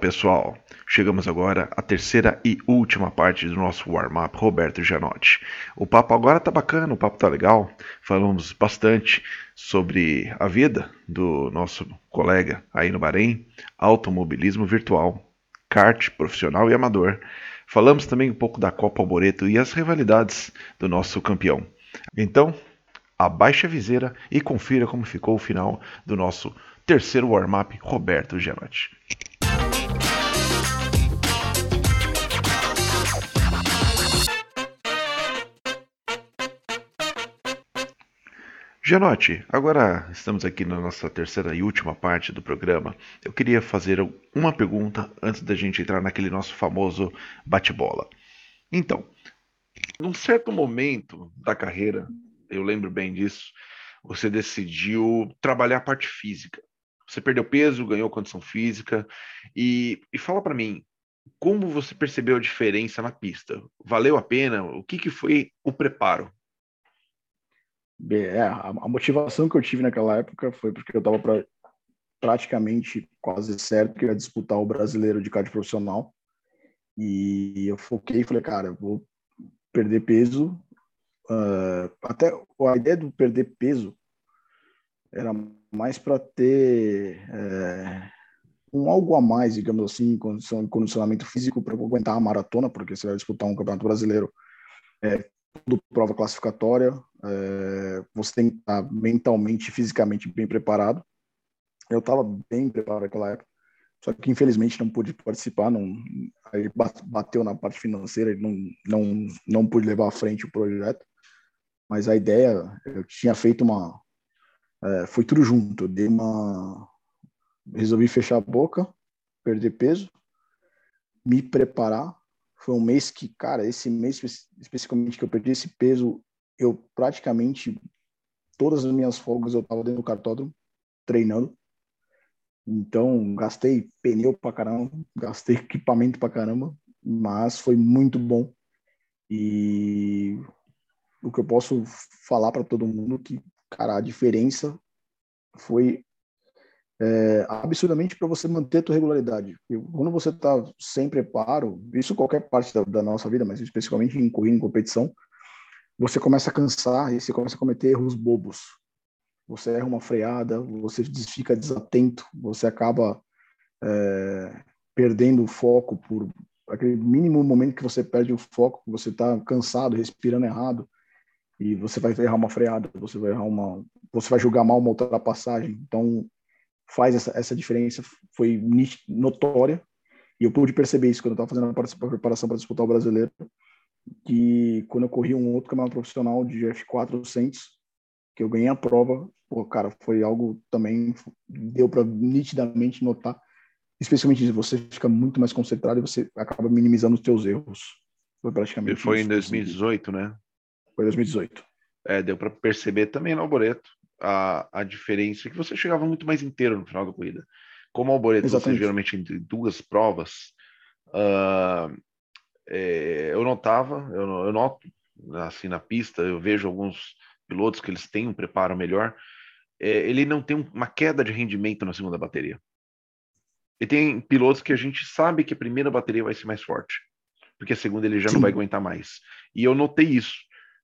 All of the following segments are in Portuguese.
Pessoal, chegamos agora à terceira e última parte do nosso warm-up Roberto Gianotti. O papo agora tá bacana, o papo tá legal. Falamos bastante sobre a vida do nosso colega aí no Bahrein, automobilismo virtual, kart profissional e amador. Falamos também um pouco da Copa Alboreto e as rivalidades do nosso campeão. Então, abaixe a viseira e confira como ficou o final do nosso terceiro warm-up Roberto Gianotti. Gianotti, agora estamos aqui na nossa terceira e última parte do programa. Eu queria fazer uma pergunta antes da gente entrar naquele nosso famoso bate-bola. Então, num certo momento da carreira, eu lembro bem disso, você decidiu trabalhar a parte física. Você perdeu peso, ganhou condição física e, e fala para mim, como você percebeu a diferença na pista? Valeu a pena? O que, que foi o preparo? É, a, motivação que eu tive naquela época foi porque eu estava pra, praticamente quase certo que ia disputar o brasileiro de kart profissional. E eu foquei e falei, cara, vou perder peso. Uh, até a ideia do perder peso era mais para ter é, um algo a mais, digamos assim, condição, condicionamento físico para aguentar a maratona, porque você vai disputar um campeonato brasileiro é, tudo prova classificatória, é, você tem que estar mentalmente e fisicamente bem preparado. Eu estava bem preparado naquela época, só que infelizmente não pude participar, não, aí bateu na parte financeira não, não, não pude levar à frente o projeto. Mas a ideia, eu tinha feito uma. É, foi tudo junto, eu dei uma. Resolvi fechar a boca, perder peso, me preparar foi um mês que, cara, esse mês especificamente que eu perdi esse peso, eu praticamente todas as minhas folgas eu tava dentro do cartódromo treinando. Então, gastei pneu pra caramba, gastei equipamento pra caramba, mas foi muito bom. E o que eu posso falar para todo mundo que, cara, a diferença foi é, absurdamente para você manter a tua regularidade. Quando você está sem preparo, isso qualquer parte da, da, nossa vida, mas especificamente em corrida, em competição, você começa a cansar e você começa a cometer erros bobos. Você erra uma freada, você fica desatento, você acaba é, perdendo o foco por aquele mínimo momento que você perde o foco, você está cansado, respirando errado, e você vai errar uma freada, você vai errar uma, você vai julgar mal uma ultrapassagem. Então, faz essa, essa diferença, foi notória, e eu pude perceber isso quando eu estava fazendo a preparação para disputar o brasileiro, que quando eu corri um outro campeonato profissional de F4 Saints, que eu ganhei a prova, pô, cara, foi algo também, deu para nitidamente notar, especialmente se você fica muito mais concentrado e você acaba minimizando os teus erros. Foi praticamente Foi isso, em 2018, né? Foi 2018. É, deu para perceber também no Alboreto a, a diferença que você chegava muito mais inteiro no final da corrida. Como Alboreto você geralmente entre duas provas, uh, é, eu notava, eu, eu noto assim na pista, eu vejo alguns pilotos que eles têm um preparo melhor, é, ele não tem uma queda de rendimento na segunda bateria. E tem pilotos que a gente sabe que a primeira bateria vai ser mais forte, porque a segunda ele já Sim. não vai aguentar mais. E eu notei isso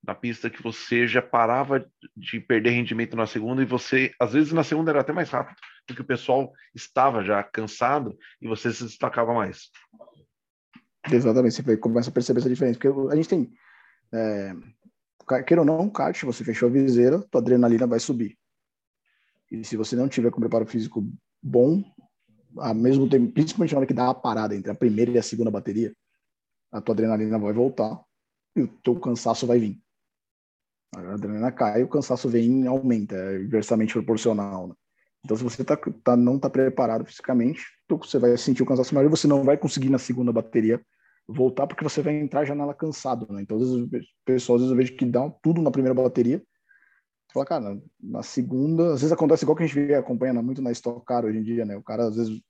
na pista que você já parava de perder rendimento na segunda e você, às vezes na segunda era até mais rápido, porque o pessoal estava já cansado e você se destacava mais. Exatamente, você começa a perceber essa diferença, porque a gente tem, é, queira ou não, um kart, você fechou a viseira, tua adrenalina vai subir. E se você não tiver com preparo físico bom, ao mesmo tempo, principalmente na hora que dá a parada entre a primeira e a segunda bateria, a tua adrenalina vai voltar e o teu cansaço vai vir. A adrenalina cai, o cansaço vem aumenta, é inversamente proporcional. Né? Então, se você tá, tá, não está preparado fisicamente, você vai sentir o cansaço maior e você não vai conseguir na segunda bateria voltar porque você vai entrar já nela cansado. Né? Então, às vezes, pessoas, às vezes eu vejo que dá tudo na primeira bateria. Fala, cara, na segunda, às vezes acontece igual que a gente vê, acompanha muito na Stock Car hoje em dia, né? O cara às vezes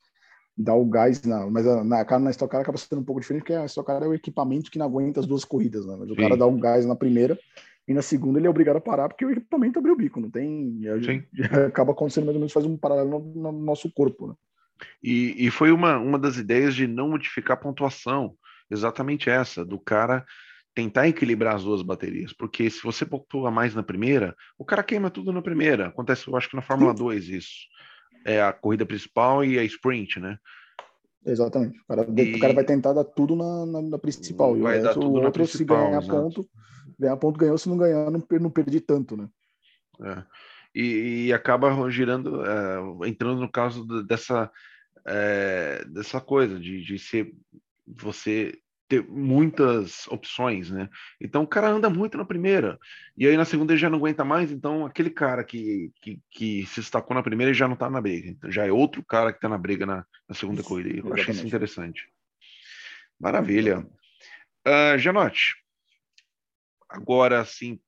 dá o gás, na, mas na cara na Stock Car acaba sendo um pouco diferente, porque a Stock Car é o equipamento que não aguenta as duas corridas, né? Mas o Sim. cara dá um gás na primeira e na segunda ele é obrigado a parar porque o equipamento abriu o bico, não tem. acaba acontecendo mais ou menos, faz um paralelo no, no nosso corpo, né? E, e foi uma, uma das ideias de não modificar a pontuação, exatamente essa, do cara tentar equilibrar as duas baterias, porque se você pontua mais na primeira, o cara queima tudo na primeira. Acontece, eu acho que na Fórmula 2 isso. É a corrida principal e a sprint, né? Exatamente. O cara, e... o cara vai tentar dar tudo na, na, na principal. Vai e o, dar tudo o outro, se ganhar exato. ponto, ganhar ponto, ganhou. Se não ganhar, não, não perdi tanto, né? É. E, e, acaba girando, é, entrando no caso dessa, é, dessa coisa de, de ser você ter muitas opções, né? Então o cara anda muito na primeira, e aí na segunda ele já não aguenta mais, então aquele cara que, que, que se destacou na primeira já não está na briga, então já é outro cara que está na briga na, na segunda corrida. Eu achei isso interessante. Maravilha. Uh, Janote, agora sim,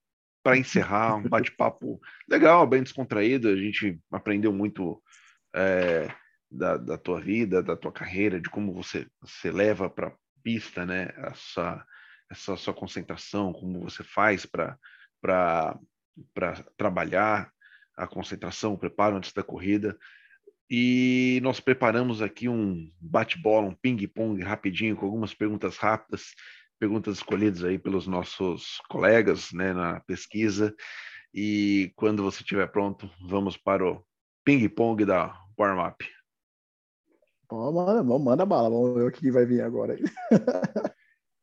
para encerrar, um bate-papo legal, bem descontraído, a gente aprendeu muito é, da, da tua vida, da tua carreira, de como você, você leva para pista, né? Essa, essa sua concentração, como você faz para trabalhar a concentração, o preparo antes da corrida. E nós preparamos aqui um bate-bola, um ping-pong rapidinho, com algumas perguntas rápidas, perguntas escolhidas aí pelos nossos colegas né, na pesquisa. E quando você estiver pronto, vamos para o ping-pong da warm-up. Oh, manda, manda bala, vamos ver o que vai vir agora.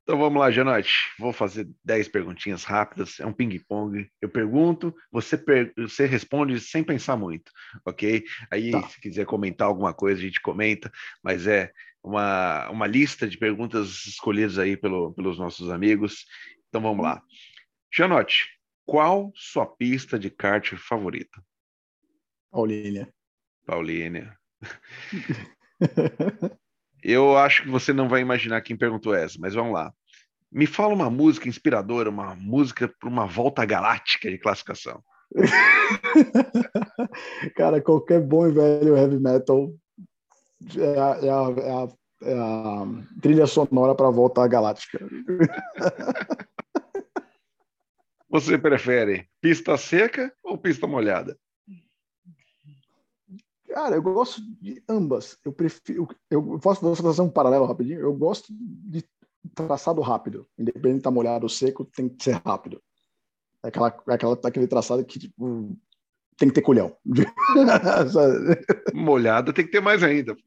Então vamos lá, Janote. Vou fazer 10 perguntinhas rápidas. É um ping-pong. Eu pergunto, você, per... você responde sem pensar muito, ok? Aí, tá. se quiser comentar alguma coisa, a gente comenta, mas é uma, uma lista de perguntas escolhidas aí pelo, pelos nossos amigos. Então vamos lá. Janote, qual sua pista de kart favorita? Paulínia. Paulínia. Eu acho que você não vai imaginar quem perguntou essa, mas vamos lá. Me fala uma música inspiradora, uma música para uma volta galáctica de classificação. Cara, qualquer bom e velho heavy metal é a, é a, é a, é a trilha sonora para a volta galáctica. Você prefere pista seca ou pista molhada? Cara, eu gosto de ambas. Eu prefiro. Eu posso fazer um paralelo rapidinho. Eu gosto de traçado rápido. Independente de estar tá molhado ou seco, tem que ser rápido. É aquela, é aquela, aquele traçado que tipo, tem que ter colhão. Molhado tem que ter mais ainda.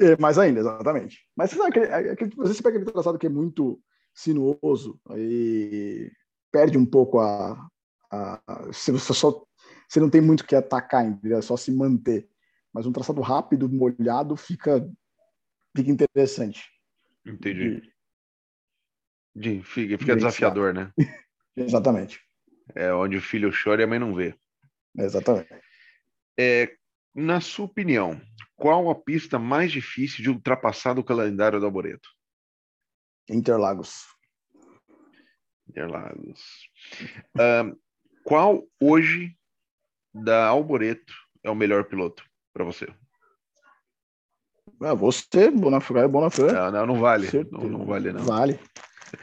É, mais ainda, exatamente. Mas você sabe, aquele, aquele, às vezes você pega aquele traçado que é muito sinuoso, aí perde um pouco a. a, a se você só. Você não tem muito que atacar, entendeu? É só se manter mas um traçado rápido, molhado, fica, fica interessante. Entendi. De, fica, fica desafiador, né? Exatamente. É onde o filho chora e a mãe não vê. Exatamente. É, na sua opinião, qual a pista mais difícil de ultrapassar do calendário do Arboreto? Interlagos. Interlagos. Uh, qual hoje da Alboreto é o melhor piloto? Para você? Ah, você, Bonafé, é Bonafé. Não, não, não vale. Não, não, vale, não. Vale.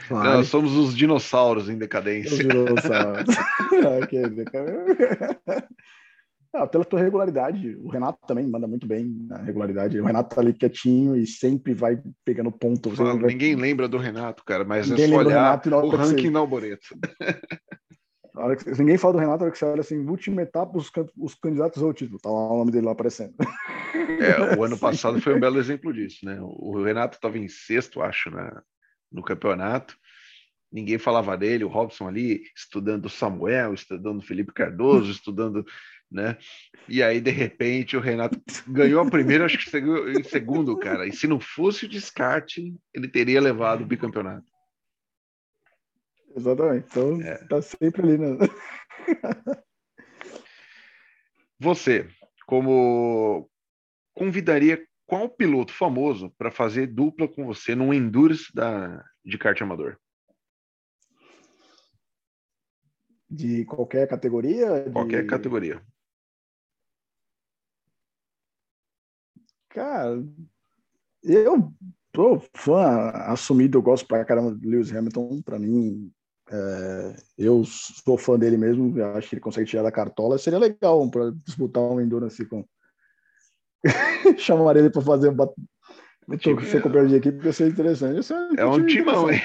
vale. Nós somos os dinossauros em decadência. Os dinossauros. ah, pela tua regularidade, o Renato também manda muito bem na regularidade. O Renato tá ali quietinho e sempre vai pegando ponto. Vai... Ninguém lembra do Renato, cara, mas ninguém é só olhar o, o ranking na Alboreto. Que, ninguém fala do Renato, a hora que você olha assim, última etapa, os, os candidatos ao título, tá lá o nome dele lá aparecendo. É, o ano passado foi um belo exemplo disso, né? O Renato estava em sexto, acho, né, no campeonato. Ninguém falava dele, o Robson ali estudando Samuel, estudando Felipe Cardoso, estudando, né? E aí, de repente, o Renato ganhou a primeira, acho que seguiu em segundo, cara. E se não fosse o descarte, ele teria levado o bicampeonato. Exatamente. Então, é. tá sempre ali, né? Você, como convidaria qual piloto famoso para fazer dupla com você num Endurance da, de kart amador? De qualquer categoria? Qualquer de... categoria. Cara, eu tô fã assumido, eu gosto pra caramba do Lewis Hamilton. Para mim, é, eu sou fã dele mesmo, acho que ele consegue tirar da cartola. Seria legal para disputar um Endurance com, Chamaria ele para fazer. Bat... Tô com companheiro de equipe, ia ser interessante. é, é um timão, hein?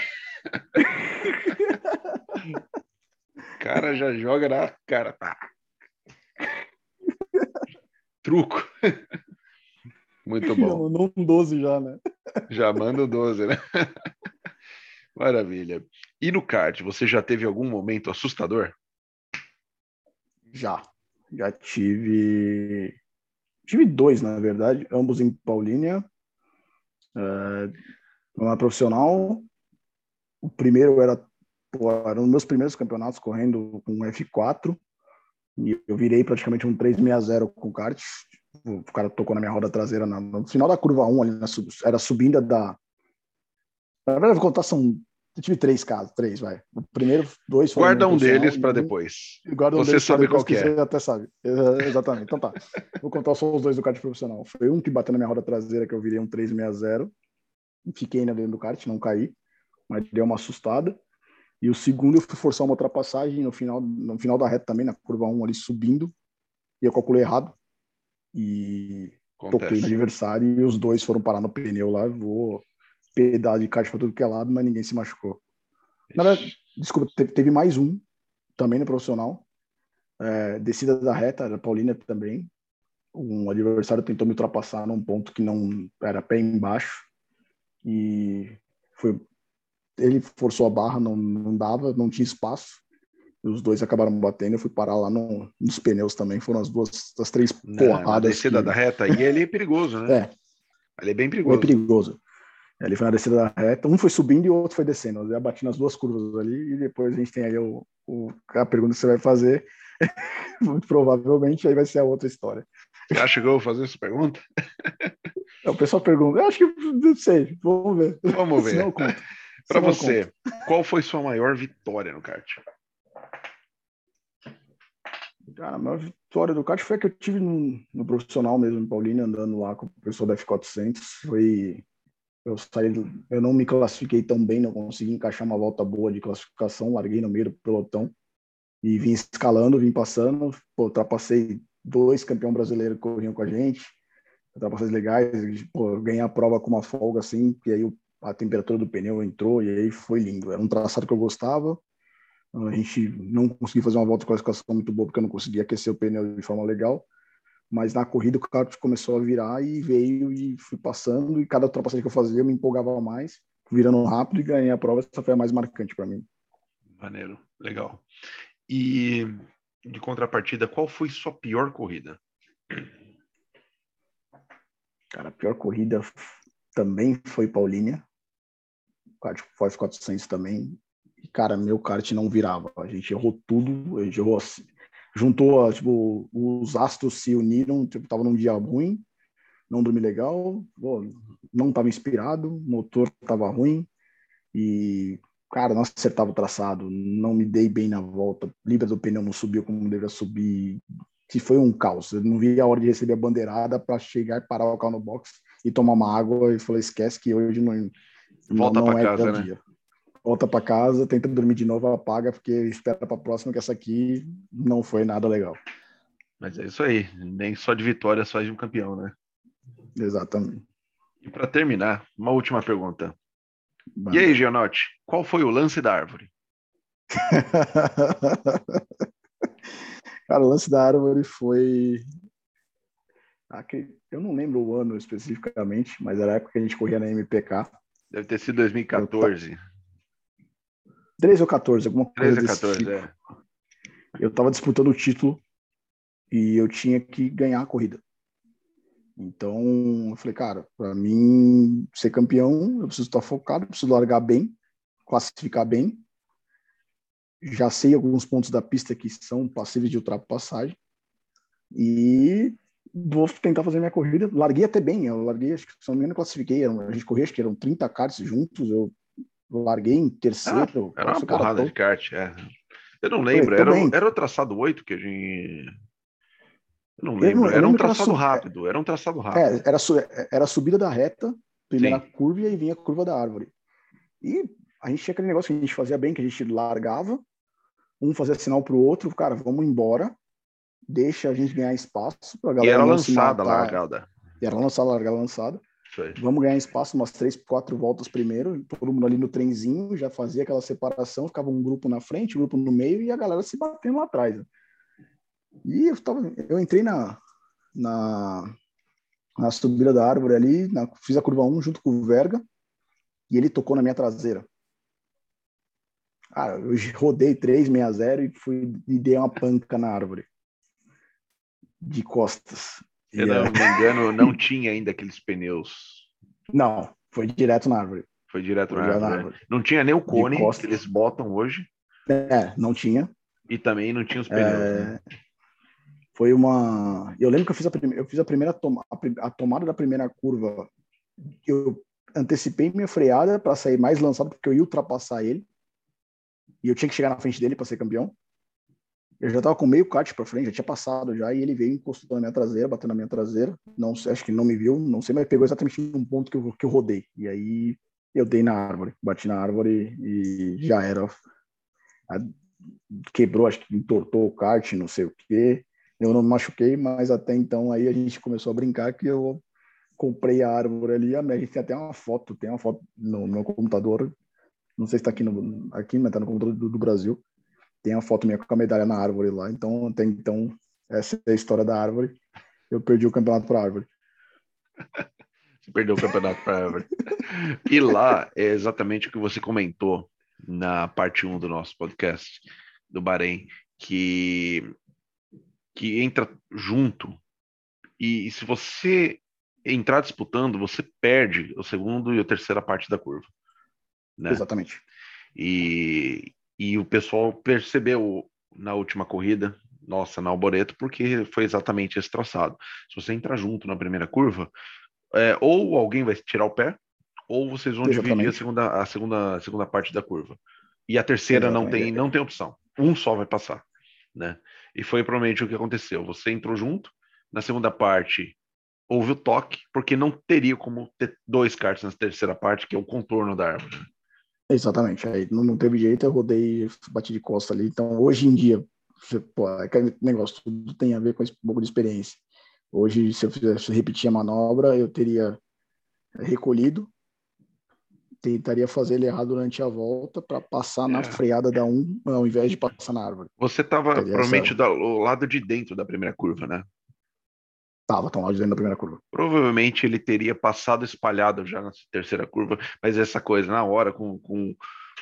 o cara já joga na cara. Tá. Truco. Muito bom. Não um 12 já, né? Já manda o 12, né? Maravilha. E no kart, você já teve algum momento assustador? Já. Já tive. Tive dois, na verdade, ambos em Paulínia. Uh, uma profissional. O primeiro era, era um dos meus primeiros campeonatos correndo com F4. E eu virei praticamente um 360 com kart o cara tocou na minha roda traseira na, no final da curva 1, ali na, era subida da. Na verdade, vou contar, são. Eu tive três casos, três, vai. O primeiro, dois foram. Guarda um deles para depois. Guarda um você sabe qual que é. Você até sabe. Exatamente. Então tá. vou contar só os dois do kart profissional. Foi um que bateu na minha roda traseira, que eu virei um 360. Fiquei ainda dentro do kart, não caí, mas deu uma assustada. E o segundo, eu fui forçar uma ultrapassagem no final, no final da reta também, na curva 1 ali subindo. E eu calculei errado e Acontece. toquei no aniversário e os dois foram parar no pneu lá. Vou pedal de caixa para tudo que é lado, mas ninguém se machucou. Na verdade, desculpa, teve, teve, mais um também no profissional. É, descida da reta, era Paulina também. Um adversário tentou me ultrapassar num ponto que não era pé embaixo e foi ele forçou a barra, não, não dava, não tinha espaço os dois acabaram batendo, eu fui parar lá no, nos pneus também. Foram as duas, as três porradas. Na descida que... da reta. E ele é perigoso, né? É. Ele é bem perigoso. É perigoso. Ele foi na descida da reta. Um foi subindo e o outro foi descendo. Eu já bati nas duas curvas ali. E depois a gente tem aí o, o a pergunta que você vai fazer. Muito provavelmente aí vai ser a outra história. Você acha que eu vou fazer essa pergunta? o pessoal pergunta. Eu acho que não sei. Vamos ver. Vamos ver. Para você, qual foi sua maior vitória no kart? Cara, a maior vitória do kart foi a que eu tive no, no, profissional mesmo, em Paulínia, andando lá com o pessoal da F400. Foi. Eu saí, eu não me classifiquei tão bem, não consegui encaixar uma volta boa de classificação, larguei no meio do pelotão e vim escalando, vim passando. Pô, ultrapassei dois campeões brasileiros que corriam com a gente, ultrapassagens legais, pô, ganhei a prova com uma folga assim, e aí a temperatura do pneu entrou e aí foi lindo. Era um traçado que eu gostava, a gente não conseguiu fazer uma volta de classificação muito boa porque eu não conseguia aquecer o pneu de forma legal. Mas na corrida o carro começou a virar e veio e fui passando. E cada ultrapassagem que eu fazia eu me empolgava mais, virando rápido e ganhei a prova. Essa foi a mais marcante para mim. Maneiro, legal. E de contrapartida, qual foi sua pior corrida? Cara, a pior corrida também foi Paulínia. Ford 400 também e, cara, meu kart não virava. A gente errou tudo, a gente errou assim. Juntou, tipo, os astros se uniram, tipo, tava num dia ruim, não dormi legal, não tava inspirado, motor tava ruim e, cara, não acertava o traçado, não me dei bem na volta, libra do pneu não subiu como deveria subir, que foi um caos. Eu não vi a hora de receber a bandeirada para chegar e parar o carro no box e tomar uma água e falei, esquece que hoje não, Volta não é casa, né? dia volta para casa, tenta dormir de novo, apaga, porque espera para a próxima, que essa aqui não foi nada legal. Mas é isso aí, nem só de vitória faz um campeão, né? Exatamente. E para terminar, uma última pergunta. E aí, Gianotti, qual foi o lance da árvore? Cara, o lance da árvore foi. Eu não lembro o ano especificamente, mas era a época que a gente corria na MPK. Deve ter sido 2014. 13 ou 14, alguma coisa 13 ou 14, tipo. é. Eu estava disputando o título e eu tinha que ganhar a corrida. Então, eu falei, cara, para mim ser campeão, eu preciso estar focado, preciso largar bem, classificar bem. Já sei alguns pontos da pista que são passíveis de ultrapassagem. E vou tentar fazer minha corrida. Larguei até bem, eu larguei, acho que se não me engano, classifiquei. A gente corria, acho que eram 30 karts juntos, eu larguei em terceiro. Ah, era uma porrada de kart, é. Eu não lembro, era, era o traçado 8 que a gente. Eu não lembro, eu não, eu era um traçado era rápido, era um traçado rápido. É, era, era a subida da reta, primeira Sim. curva e aí vinha a curva da árvore. E a gente tinha aquele negócio que a gente fazia bem, que a gente largava, um fazia sinal pro outro, cara, vamos embora, deixa a gente ganhar espaço pra galera. E era lançada a largada. Era lançada, larga lançada. Vamos ganhar espaço umas três, quatro voltas primeiro, todo mundo ali no trenzinho, já fazia aquela separação, ficava um grupo na frente, um grupo no meio e a galera se batendo lá atrás. E eu, tava, eu entrei na, na, na subida da árvore ali, na, fiz a curva 1 junto com o Verga, e ele tocou na minha traseira. Cara, eu rodei 360 e fui e dei uma panca na árvore. De costas. Se não é... me engano, não tinha ainda aqueles pneus. Não, foi direto na árvore. Foi direto foi na, árvore. na, árvore. Não tinha nem o cone que eles botam hoje. É, não tinha. E também não tinha os pneus. É... Né? Foi uma. Eu lembro que eu fiz a, prim... eu fiz a primeira toma... a tomada da primeira curva. Eu antecipei minha freada para sair mais lançado, porque eu ia ultrapassar ele. E eu tinha que chegar na frente dele para ser campeão. Eu já estava com meio kart para frente, já tinha passado já, e ele veio encostou na minha traseira, bateu na minha traseira. Não sei, acho que não me viu, não sei, mas pegou exatamente num ponto que eu, que eu rodei. E aí eu dei na árvore, bati na árvore e já era. Quebrou, acho que entortou o kart, não sei o quê. Eu não me machuquei, mas até então aí a gente começou a brincar que eu comprei a árvore ali. A gente tem até uma foto, tem uma foto no meu computador. Não sei se está aqui, aqui, mas está no computador do, do Brasil tem a foto minha com a medalha na árvore lá. Então, até então, essa é a história da árvore. Eu perdi o campeonato para árvore. Você perdeu o campeonato para árvore. E lá é exatamente o que você comentou na parte 1 do nosso podcast do Bahrein, que, que entra junto. E, e se você entrar disputando, você perde o segundo e a terceira parte da curva. Né? Exatamente. E, e o pessoal percebeu na última corrida, nossa, na Alboreto, porque foi exatamente esse traçado. Se você entrar junto na primeira curva, é, ou alguém vai tirar o pé, ou vocês vão exatamente. dividir a segunda, a segunda, a segunda parte da curva. E a terceira não tem, não tem opção. Um só vai passar, né? E foi provavelmente o que aconteceu. Você entrou junto, na segunda parte houve o toque, porque não teria como ter dois karts na terceira parte, que é o contorno da árvore. Exatamente. Aí não, não teve jeito, eu rodei, bati de costa ali. Então, hoje em dia, pô, aquele negócio, tudo tem a ver com esse pouco de experiência. Hoje, se eu fizesse repetir a manobra, eu teria recolhido, tentaria fazer ele errar durante a volta para passar é. na freada da 1, ao invés de passar na árvore. Você estava provavelmente essa... do lado de dentro da primeira curva, né? Tava tão lá dentro da primeira curva. Provavelmente ele teria passado espalhado já na terceira curva, mas essa coisa, na hora, com, com,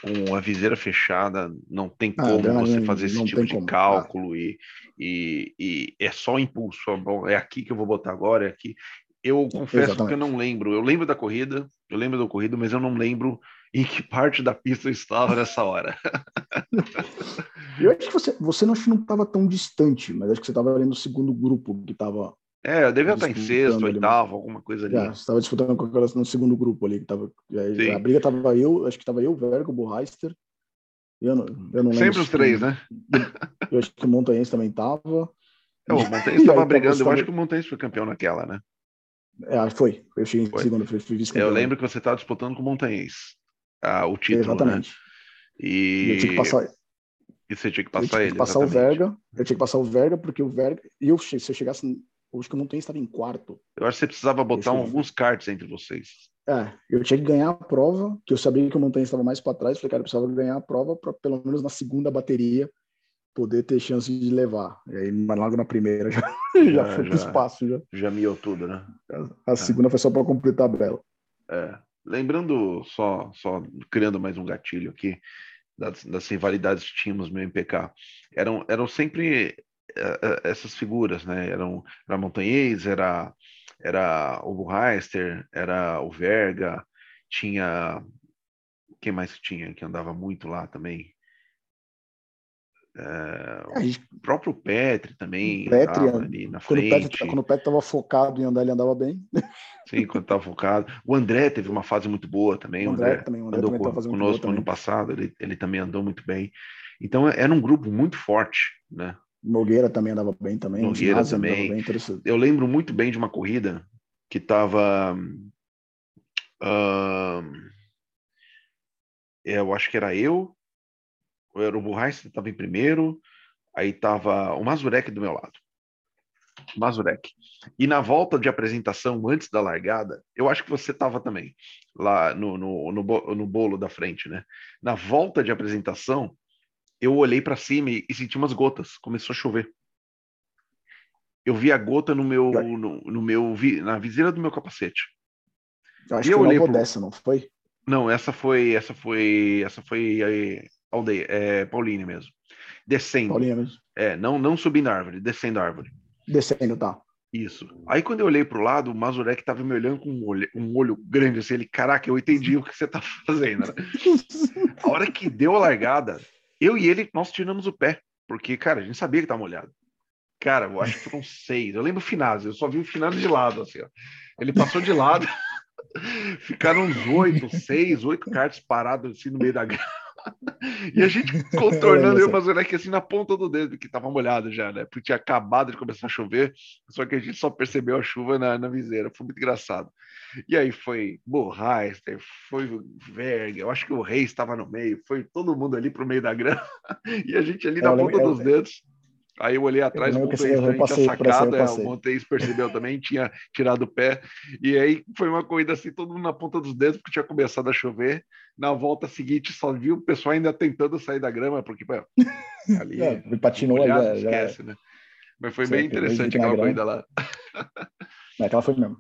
com a viseira fechada, não tem como ah, você fazer esse tipo de como. cálculo ah. e, e, e, é só impulso. Bom, é aqui que eu vou botar agora, é aqui. Eu confesso Exatamente. que eu não lembro. Eu lembro da corrida, eu lembro da corrida, mas eu não lembro em que parte da pista eu estava nessa hora. eu acho que você, você não estava tão distante, mas acho que você estava ali no segundo grupo que estava é, eu devia estar em sexto, oitavo, alguma coisa ali. estava disputando com aquelas no segundo grupo ali, que tava, a briga tava eu, acho que tava eu, o Vergo, o Borreister, eu não, eu não Sempre os três, né? Eu acho que o Montanhense também tava. É, o Montanhense estava brigando, eu acho que o Montanhense foi campeão naquela, né? É, foi, eu cheguei em segundo, fui, fui Eu lembro que você estava disputando com o Montanhense, ah, o título, né? Exatamente. Né? E... eu tinha que passar... E você tinha que passar eu tinha que passar o Verga, eu tinha que passar o Verga, porque o Verga, eu, se eu chegasse acho que o Montanha estava em quarto. Eu acho que você precisava botar alguns karts entre vocês. É, eu tinha que ganhar a prova, que eu sabia que o Montanha estava mais para trás. Falei, cara, eu precisava ganhar a prova para pelo menos na segunda bateria poder ter chance de levar. E aí, mas logo na primeira já, já, já foi para espaço. Já, já miou tudo, né? A, a é. segunda foi só para completar a bela. É. Lembrando, só, só criando mais um gatilho aqui, das, das rivalidades que tínhamos no MPK, eram, eram sempre essas figuras, né? Eram era Montanhês, era era o Buheister, era o Verga, tinha quem mais tinha que andava muito lá também? É, o próprio Petri também Petri, ali na quando frente. O Petri, quando o Petri estava focado em andar, ele andava bem. Sim, quando estava focado. O André teve uma fase muito boa também. O André, André também, o André andou também com, conosco ano passado, ele, ele também andou muito bem. Então era um grupo muito forte, né? Nogueira também andava bem também. Nogueira também. Bem, eu lembro muito bem de uma corrida que estava. Uh, eu acho que era eu, era o Burrais que estava em primeiro, aí estava o Mazurek do meu lado. Mazurek. E na volta de apresentação, antes da largada, eu acho que você estava também, lá no, no, no, no, bolo da frente, né? Na volta de apresentação, eu olhei para cima e, e, senti umas gotas, começou a chover. Eu vi a gota no meu, no, no meu na viseira do meu capacete. Eu acho e que eu olhei pro... dessa, não foi? Não, essa foi, essa foi, essa foi a aldeia, é, Pauline mesmo. Descendo. Pauline mesmo. É, não, não subindo a árvore, descendo a árvore. Descendo, tá. Isso. Aí quando eu olhei pro lado, o Mazurek tava me olhando com um olho, um olho grande assim, ele, caraca, eu entendi o que você tá fazendo. Né? a hora que deu a largada, eu e ele, nós tiramos o pé, porque, cara, a gente sabia que tava molhado. Cara, eu acho que foram seis. Eu lembro o finado, eu só vi o finado de lado, assim, ó. Ele passou de lado, ficaram uns oito, seis, oito cartas parados assim no meio da grama e a gente contornando eu, mas aqui assim na ponta do dedo, que tava molhado já, né? Porque tinha acabado de começar a chover, só que a gente só percebeu a chuva na, na viseira. Foi muito engraçado. E aí foi Burreister, foi Verg, eu acho que o Rei estava no meio, foi todo mundo ali pro meio da grama, e a gente ali na ponta dos dedos. Aí eu olhei atrás, o Monteis tinha sacado, é, o percebeu também, tinha tirado o pé. E aí foi uma corrida assim, todo mundo na ponta dos dedos, porque tinha começado a chover. Na volta seguinte, só viu o pessoal ainda tentando sair da grama, porque pô, ali. é, patinou molhado, já, esquece, já... né? Mas foi bem interessante aquela corrida lá. Aquela foi mesmo.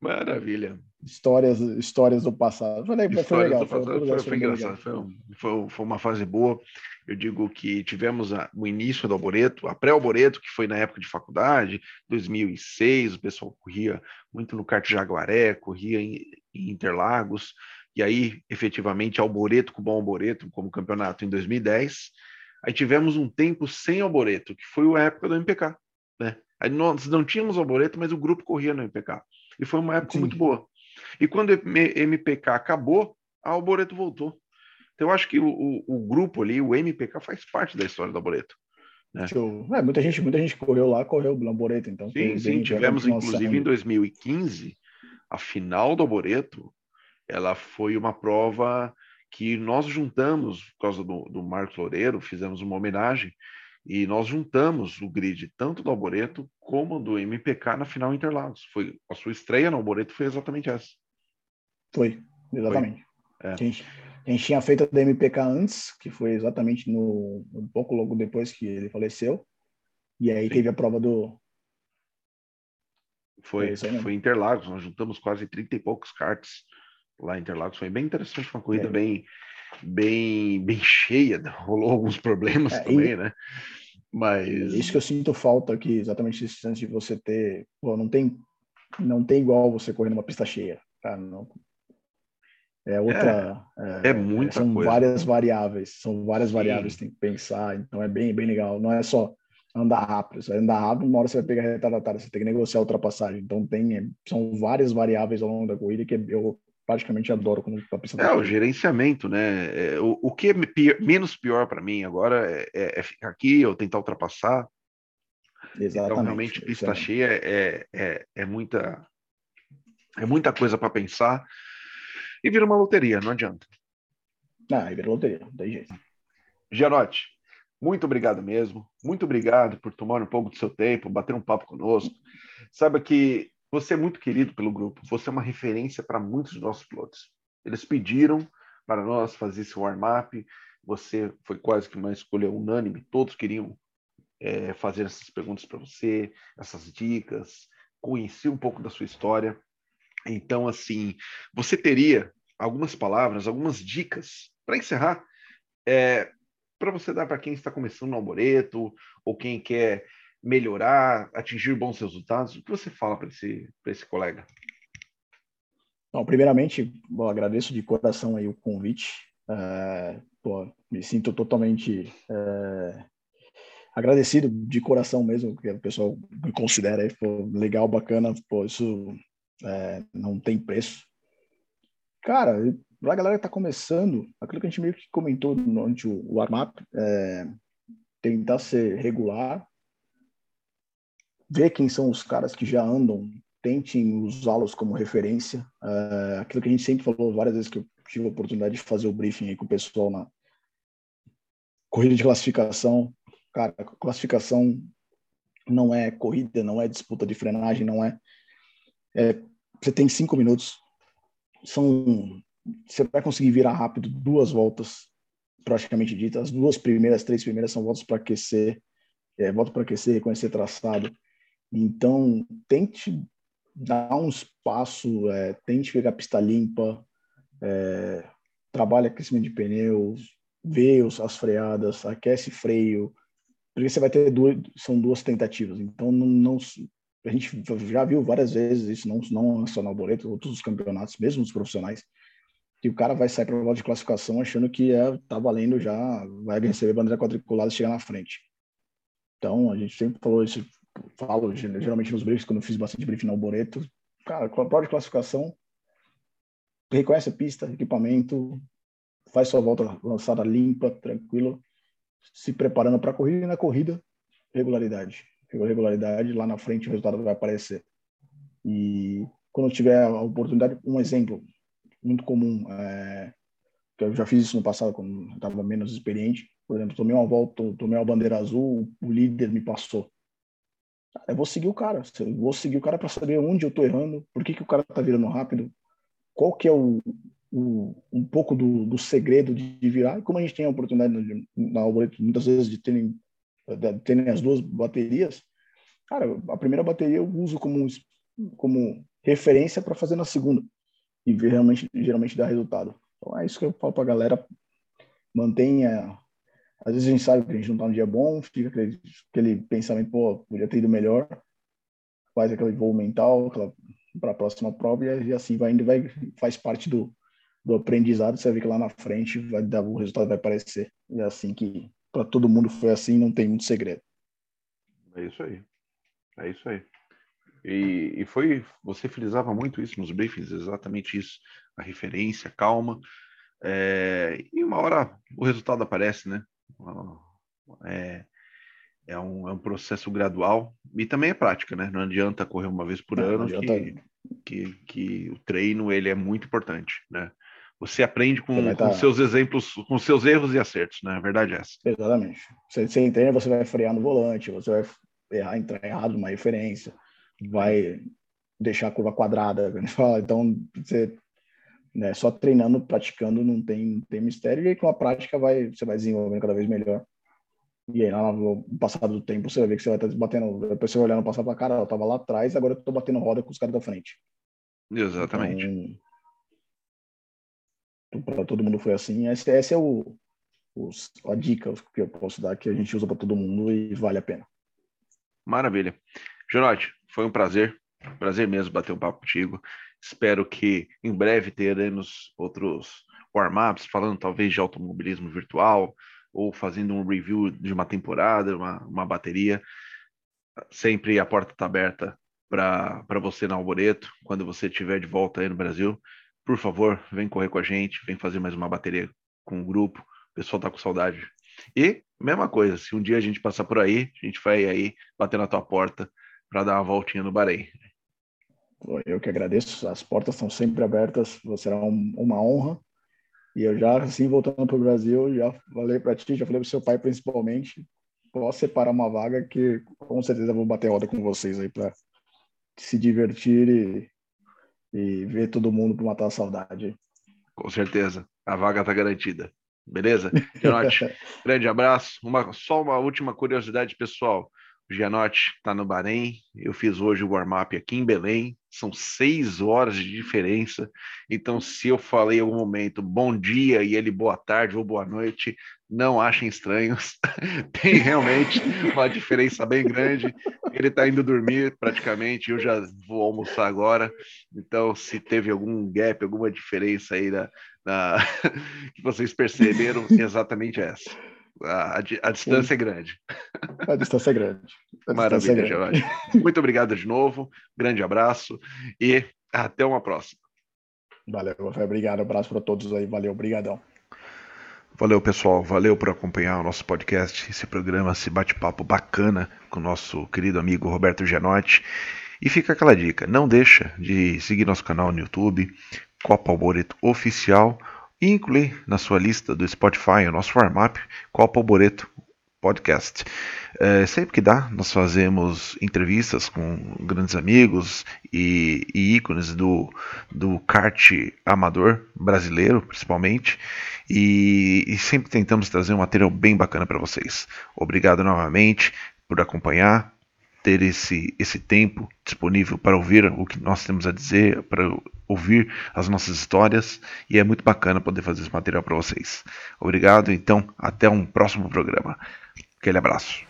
Maravilha. Histórias, histórias do passado. Foi, legal, foi legal. Foi, foi, foi, engraçado. Foi, foi, uma fase boa. Eu digo que tivemos a, o início do Alboreto, a pré-Alboreto, que foi na época de faculdade, 2006, o pessoal corria muito no kart Jaguaré, corria em, em Interlagos, e aí, efetivamente, Alboreto com o Bom Alboreto como campeonato em 2010. Aí tivemos um tempo sem Alboreto, que foi a época do MPK, né? Aí nós não tínhamos Alboreto, mas o grupo corria no MPK. E foi uma época Sim. muito boa. E quando o MPK acabou, a Alboreto voltou. Então, eu acho que o, o, o, grupo ali, o MPK, faz parte da história do Alboreto. Né? É, muita gente, muita gente correu lá, correu o Alboreto, então. Sim, sim, tivemos inclusive em 2015 a final do Alboreto. Ela foi uma prova que nós juntamos por causa do, do Marcos Loureiro, fizemos uma homenagem e nós juntamos o grid tanto do Alboreto como do MPK na final Interlagos. Foi a sua estreia no Alboreto foi exatamente essa. Foi, exatamente. Foi. É. A, gente, tinha feito a da MPK antes, que foi exatamente no um pouco logo depois que ele faleceu. E aí Sim. teve a prova do foi, foi Interlagos, nós juntamos quase 30 e poucos karts lá em Interlagos, foi bem interessante, uma corrida é. bem bem, bem cheia, rolou alguns problemas é, também, e... né? Mas isso que eu sinto falta aqui, exatamente esse chance de você ter, pô, não tem não tem igual você correr numa pista cheia, tá? Não, é outra. É, é, é muita são coisa. várias variáveis, são várias Sim. variáveis que tem que pensar. Então é bem, bem legal. Não é só andar rápido. Você vai andar rápido, uma hora você vai pegar retardatária, você tem que negociar a ultrapassagem. Então tem, são várias variáveis ao longo da corrida que eu praticamente adoro quando está pensando. É, o gerenciamento, né? É, o, o que é pior, menos pior para mim agora é, é, é, ficar aqui ou tentar ultrapassar. Exatamente. Então, realmente, pista cheia é, é, é, muita, é muita coisa para pensar e vira uma loteria, não adianta. Ah, vira loteria, não tem jeito. Gianotti, muito obrigado mesmo. Muito obrigado por tomar um pouco do seu tempo, bater um papo conosco. Saiba que você é muito querido pelo grupo, você é uma referência para muitos dos nossos pilotos. Eles pediram para nós fazer esse warm-up, você foi quase que uma escolha unânime, todos queriam é, fazer essas perguntas para você, essas dicas, conhecer um pouco da sua história. Então, assim, você teria algumas palavras, algumas dicas para encerrar, é, para você dar para quem está começando no arboreto ou quem quer melhorar, atingir bons resultados? O que você fala para esse, esse colega? Bom, primeiramente, bom, agradeço de coração aí o convite. É, pô, me sinto totalmente é, agradecido de coração mesmo, que o pessoal me considera aí, pô, legal, bacana, pô, isso é, não tem preço. Cara, a galera que está começando, aquilo que a gente meio que comentou durante o, o warm-up, é, tentar ser regular, ver quem são os caras que já andam, tentem usá-los como referência. É, aquilo que a gente sempre falou várias vezes que eu tive a oportunidade de fazer o briefing aí com o pessoal na corrida de classificação. Cara, classificação não é corrida, não é disputa de frenagem, não é. é você tem cinco minutos, são você vai conseguir virar rápido duas voltas, praticamente ditas. As duas primeiras, três primeiras são voltas para aquecer, é, volta para aquecer, reconhecer traçado. Então, tente dar um espaço, é, tente pegar pista limpa, é, trabalha aquecimento de pneus, vê os, as freadas, aquece freio, porque você vai ter duas, são duas tentativas. Então, não, não a gente já viu várias vezes isso, não, não só no Boleto, outros os campeonatos, mesmo os profissionais, que o cara vai sair para volta de classificação achando que é, tá valendo já, vai receber bandeira quadriculada e chegar na frente. Então, a gente sempre falou isso, falo geralmente nos briefs, quando eu fiz bastante briefing no Boreto, cara, prova de classificação, reconhece a pista, equipamento, faz sua volta lançada limpa, tranquilo, se preparando para a corrida e na corrida, regularidade. Regularidade, lá na frente o resultado vai aparecer. E quando tiver a oportunidade, um exemplo muito comum, é, que eu já fiz isso no passado, quando estava menos experiente. Por exemplo, tomei uma volta, tomei uma bandeira azul, o líder me passou. Eu vou seguir o cara, eu vou seguir o cara para saber onde eu estou errando, por que, que o cara está virando rápido, qual que é o, o, um pouco do, do, segredo de virar. E como a gente tem a oportunidade na algoritmo muitas vezes de terem, terem as duas baterias, cara, a primeira bateria eu uso como, como referência para fazer na segunda e realmente geralmente dá resultado. Então é isso que eu falo para a galera, mantenha. Às vezes a gente sabe que a gente não está no dia bom, fica aquele, aquele pensamento, pô, podia ter ido melhor, faz aquele voo mental para a próxima prova e, assim vai indo, vai, faz parte do, do aprendizado, você vê que lá na frente vai dar, o resultado vai aparecer. E é assim que para todo mundo foi assim, não tem muito segredo. É isso aí. É isso aí. E, e foi, você frisava muito isso nos briefings, exatamente isso, a referência, calma. É, e uma hora o resultado aparece, né? É, é, um, é um processo gradual e também é prática, né? Não adianta correr uma vez por não, ano não que, que, que o treino ele é muito importante, né? Você aprende com, você com tá... seus exemplos, com seus erros e acertos, né? A verdade é essa. Exatamente. Você, você entende, você vai frear no volante, você vai errar, entrar errado numa referência, vai deixar a curva quadrada. Então, você né, só treinando, praticando, não tem, tem mistério. E aí, com a prática, vai, você vai desenvolvendo cada vez melhor. E aí, lá no passado do tempo, você vai ver que você vai estar batendo. Depois você vai olhando passar para cara, eu estava lá atrás, agora eu estou batendo roda com os caras da frente. Exatamente. Então, para todo mundo foi assim. Esse, esse é o, os, a dica que eu posso dar que a gente usa para todo mundo e vale a pena. Maravilha. Genote, foi um prazer, prazer mesmo bater um papo contigo. Espero que em breve teremos outros warm-ups falando talvez de automobilismo virtual ou fazendo um review de uma temporada, uma, uma bateria. Sempre a porta está aberta para você na Alboreto, quando você estiver de volta aí no Brasil por favor, vem correr com a gente, vem fazer mais uma bateria com o grupo. O pessoal tá com saudade. E, mesma coisa, se um dia a gente passar por aí, a gente vai aí bater na tua porta para dar uma voltinha no Bahrein. Eu que agradeço, as portas estão sempre abertas, será um, uma honra. E eu já, assim, voltando para o Brasil, já falei para ti, já falei para seu pai principalmente, posso separar uma vaga que com certeza vou bater roda com vocês aí para se divertir e e ver todo mundo para matar a saudade. Com certeza, a vaga está garantida. Beleza? Gianotti, grande abraço. Uma, só uma última curiosidade, pessoal. O Gianotti está no Bahrein. Eu fiz hoje o warm-up aqui em Belém. São seis horas de diferença. Então, se eu falei em algum momento bom dia e ele boa tarde ou boa noite, não achem estranhos. Tem realmente uma diferença bem grande. Ele está indo dormir praticamente, eu já vou almoçar agora. Então, se teve algum gap, alguma diferença aí na, na... que vocês perceberam, exatamente essa. A, a, a distância é grande. A distância é grande. A Maravilha, Jorge. Muito obrigado de novo. Grande abraço e até uma próxima. Valeu, Obrigado. Abraço para todos aí. Valeu, obrigadão. Valeu, pessoal. Valeu por acompanhar o nosso podcast, esse programa, esse bate-papo bacana com o nosso querido amigo Roberto Gianotti. E fica aquela dica, não deixa de seguir nosso canal no YouTube, Copa Alboreto Oficial, e incluir na sua lista do Spotify o nosso warm-up Copa Alboreto Podcast. É, sempre que dá, nós fazemos entrevistas com grandes amigos e, e ícones do, do kart amador brasileiro, principalmente, e, e sempre tentamos trazer um material bem bacana para vocês. Obrigado novamente por acompanhar, ter esse, esse tempo disponível para ouvir o que nós temos a dizer, para ouvir as nossas histórias e é muito bacana poder fazer esse material para vocês. Obrigado, então, até um próximo programa. Aquele abraço.